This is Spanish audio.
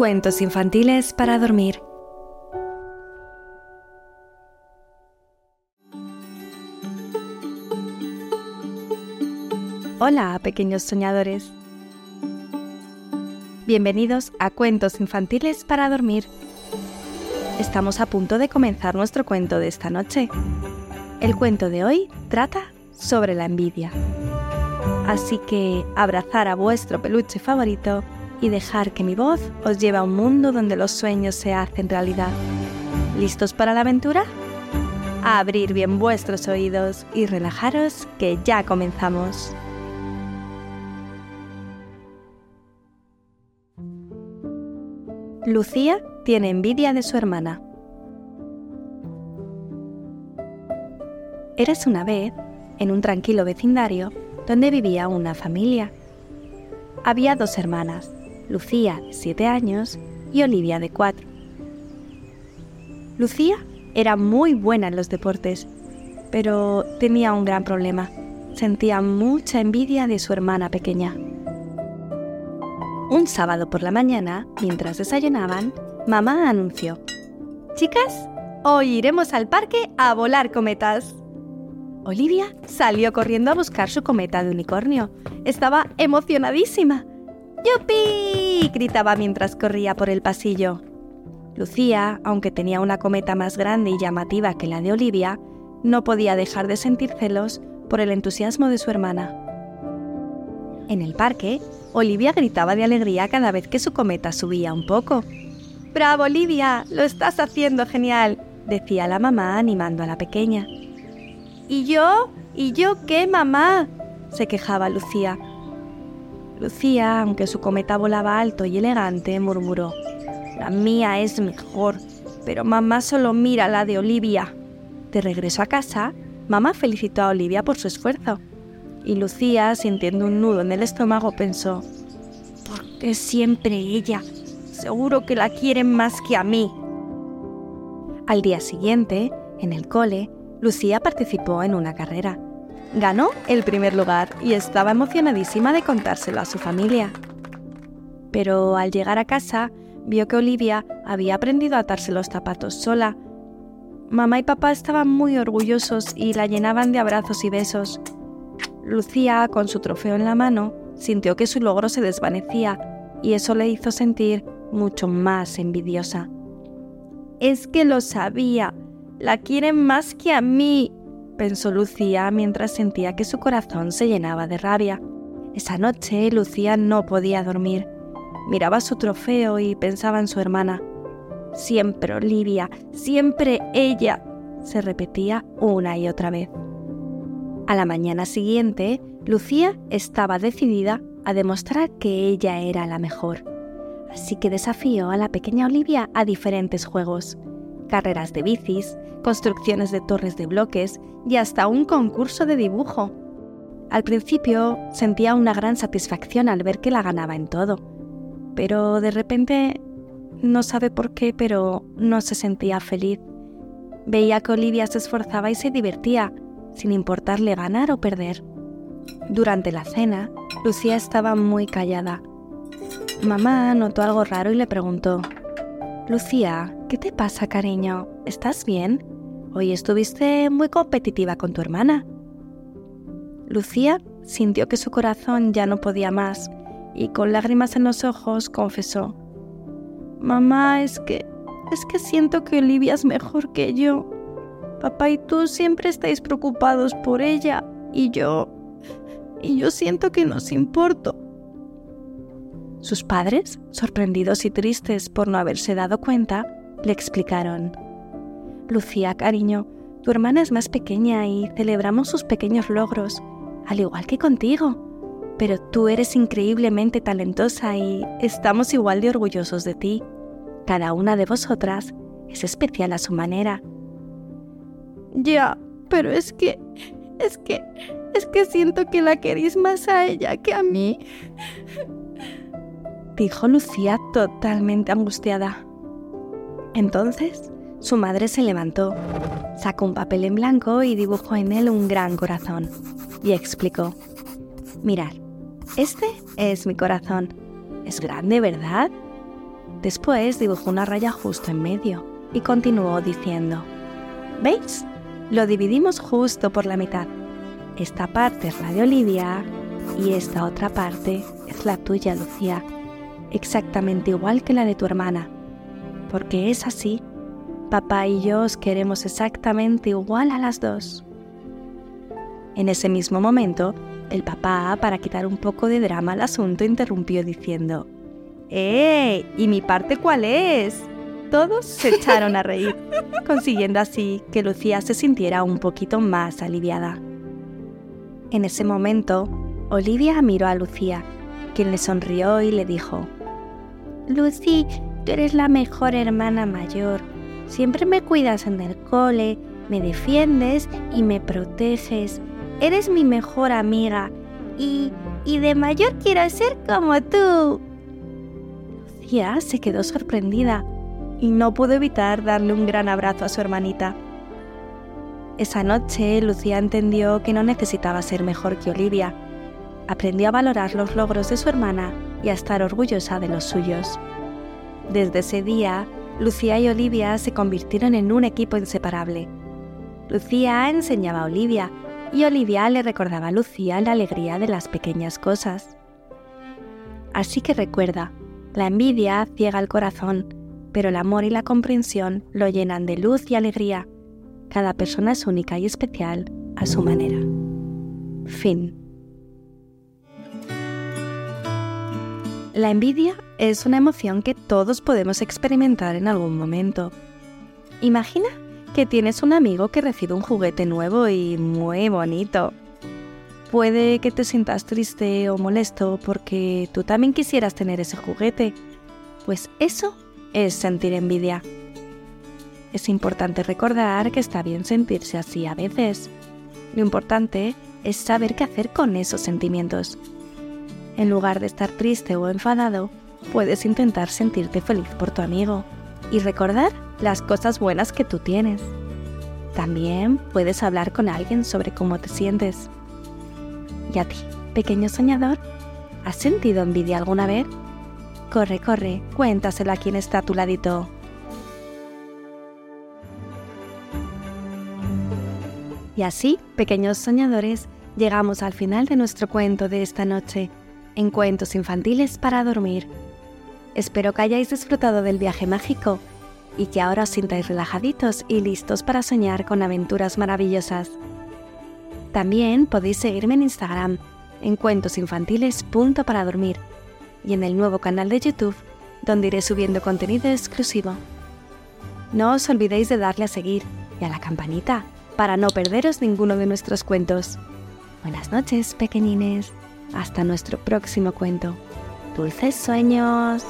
Cuentos infantiles para dormir. Hola, pequeños soñadores. Bienvenidos a Cuentos infantiles para dormir. Estamos a punto de comenzar nuestro cuento de esta noche. El cuento de hoy trata sobre la envidia. Así que abrazar a vuestro peluche favorito y dejar que mi voz os lleve a un mundo donde los sueños se hacen realidad. ¿Listos para la aventura? Abrir bien vuestros oídos y relajaros que ya comenzamos. Lucía tiene envidia de su hermana. Eres una vez en un tranquilo vecindario donde vivía una familia. Había dos hermanas, Lucía, de 7 años, y Olivia, de 4. Lucía era muy buena en los deportes, pero tenía un gran problema. Sentía mucha envidia de su hermana pequeña. Un sábado por la mañana, mientras desayunaban, mamá anunció, Chicas, hoy iremos al parque a volar cometas. Olivia salió corriendo a buscar su cometa de unicornio. Estaba emocionadísima. ¡Yupi! gritaba mientras corría por el pasillo. Lucía, aunque tenía una cometa más grande y llamativa que la de Olivia, no podía dejar de sentir celos por el entusiasmo de su hermana. En el parque, Olivia gritaba de alegría cada vez que su cometa subía un poco. ¡Bravo, Olivia! ¡Lo estás haciendo genial! decía la mamá animando a la pequeña. ¿Y yo? ¿Y yo qué, mamá? se quejaba Lucía. Lucía, aunque su cometa volaba alto y elegante, murmuró, La mía es mejor, pero mamá solo mira la de Olivia. De regreso a casa, mamá felicitó a Olivia por su esfuerzo. Y Lucía, sintiendo un nudo en el estómago, pensó, ¿por qué siempre ella? Seguro que la quieren más que a mí. Al día siguiente, en el cole, Lucía participó en una carrera Ganó el primer lugar y estaba emocionadísima de contárselo a su familia. Pero al llegar a casa, vio que Olivia había aprendido a atarse los zapatos sola. Mamá y papá estaban muy orgullosos y la llenaban de abrazos y besos. Lucía, con su trofeo en la mano, sintió que su logro se desvanecía y eso le hizo sentir mucho más envidiosa. Es que lo sabía. La quieren más que a mí, pensó Lucía mientras sentía que su corazón se llenaba de rabia. Esa noche Lucía no podía dormir. Miraba su trofeo y pensaba en su hermana. Siempre Olivia, siempre ella, se repetía una y otra vez. A la mañana siguiente, Lucía estaba decidida a demostrar que ella era la mejor. Así que desafió a la pequeña Olivia a diferentes juegos carreras de bicis, construcciones de torres de bloques y hasta un concurso de dibujo. Al principio sentía una gran satisfacción al ver que la ganaba en todo, pero de repente, no sabe por qué, pero no se sentía feliz. Veía que Olivia se esforzaba y se divertía, sin importarle ganar o perder. Durante la cena, Lucía estaba muy callada. Mamá notó algo raro y le preguntó, Lucía, ¿qué te pasa, cariño? ¿Estás bien? Hoy estuviste muy competitiva con tu hermana. Lucía sintió que su corazón ya no podía más y con lágrimas en los ojos confesó, Mamá, es que... es que siento que Olivia es mejor que yo. Papá y tú siempre estáis preocupados por ella y yo... y yo siento que nos importo. Sus padres, sorprendidos y tristes por no haberse dado cuenta, le explicaron, Lucía, cariño, tu hermana es más pequeña y celebramos sus pequeños logros, al igual que contigo. Pero tú eres increíblemente talentosa y estamos igual de orgullosos de ti. Cada una de vosotras es especial a su manera. Ya, pero es que... es que... es que siento que la queréis más a ella que a mí dijo Lucía totalmente angustiada. Entonces, su madre se levantó, sacó un papel en blanco y dibujó en él un gran corazón, y explicó, Mirad, este es mi corazón. Es grande, ¿verdad? Después dibujó una raya justo en medio y continuó diciendo, ¿Veis? Lo dividimos justo por la mitad. Esta parte es la de Olivia y esta otra parte es la tuya, Lucía, exactamente igual que la de tu hermana, porque es así. Papá y yo os queremos exactamente igual a las dos. En ese mismo momento, el papá, para quitar un poco de drama al asunto, interrumpió diciendo, ¡Eh! ¿Y mi parte cuál es? Todos se echaron a reír, consiguiendo así que Lucía se sintiera un poquito más aliviada. En ese momento, Olivia miró a Lucía, quien le sonrió y le dijo, Lucy, tú eres la mejor hermana mayor. Siempre me cuidas en el cole, me defiendes y me proteges. Eres mi mejor amiga y, y de mayor quiero ser como tú. Lucía se quedó sorprendida y no pudo evitar darle un gran abrazo a su hermanita. Esa noche Lucía entendió que no necesitaba ser mejor que Olivia. Aprendió a valorar los logros de su hermana y a estar orgullosa de los suyos. Desde ese día, Lucía y Olivia se convirtieron en un equipo inseparable. Lucía enseñaba a Olivia y Olivia le recordaba a Lucía la alegría de las pequeñas cosas. Así que recuerda, la envidia ciega el corazón, pero el amor y la comprensión lo llenan de luz y alegría. Cada persona es única y especial a su manera. Fin. La envidia es una emoción que todos podemos experimentar en algún momento. Imagina que tienes un amigo que recibe un juguete nuevo y muy bonito. Puede que te sientas triste o molesto porque tú también quisieras tener ese juguete. Pues eso es sentir envidia. Es importante recordar que está bien sentirse así a veces. Lo importante es saber qué hacer con esos sentimientos. En lugar de estar triste o enfadado, puedes intentar sentirte feliz por tu amigo y recordar las cosas buenas que tú tienes. También puedes hablar con alguien sobre cómo te sientes. ¿Y a ti, pequeño soñador? ¿Has sentido envidia alguna vez? Corre, corre, cuéntaselo a quien está a tu ladito. Y así, pequeños soñadores, llegamos al final de nuestro cuento de esta noche, en Cuentos Infantiles para Dormir. Espero que hayáis disfrutado del viaje mágico y que ahora os sintáis relajaditos y listos para soñar con aventuras maravillosas. También podéis seguirme en Instagram, en cuentosinfantiles.paradormir y en el nuevo canal de YouTube, donde iré subiendo contenido exclusivo. No os olvidéis de darle a seguir y a la campanita para no perderos ninguno de nuestros cuentos. Buenas noches, pequeñines. Hasta nuestro próximo cuento. Dulces sueños.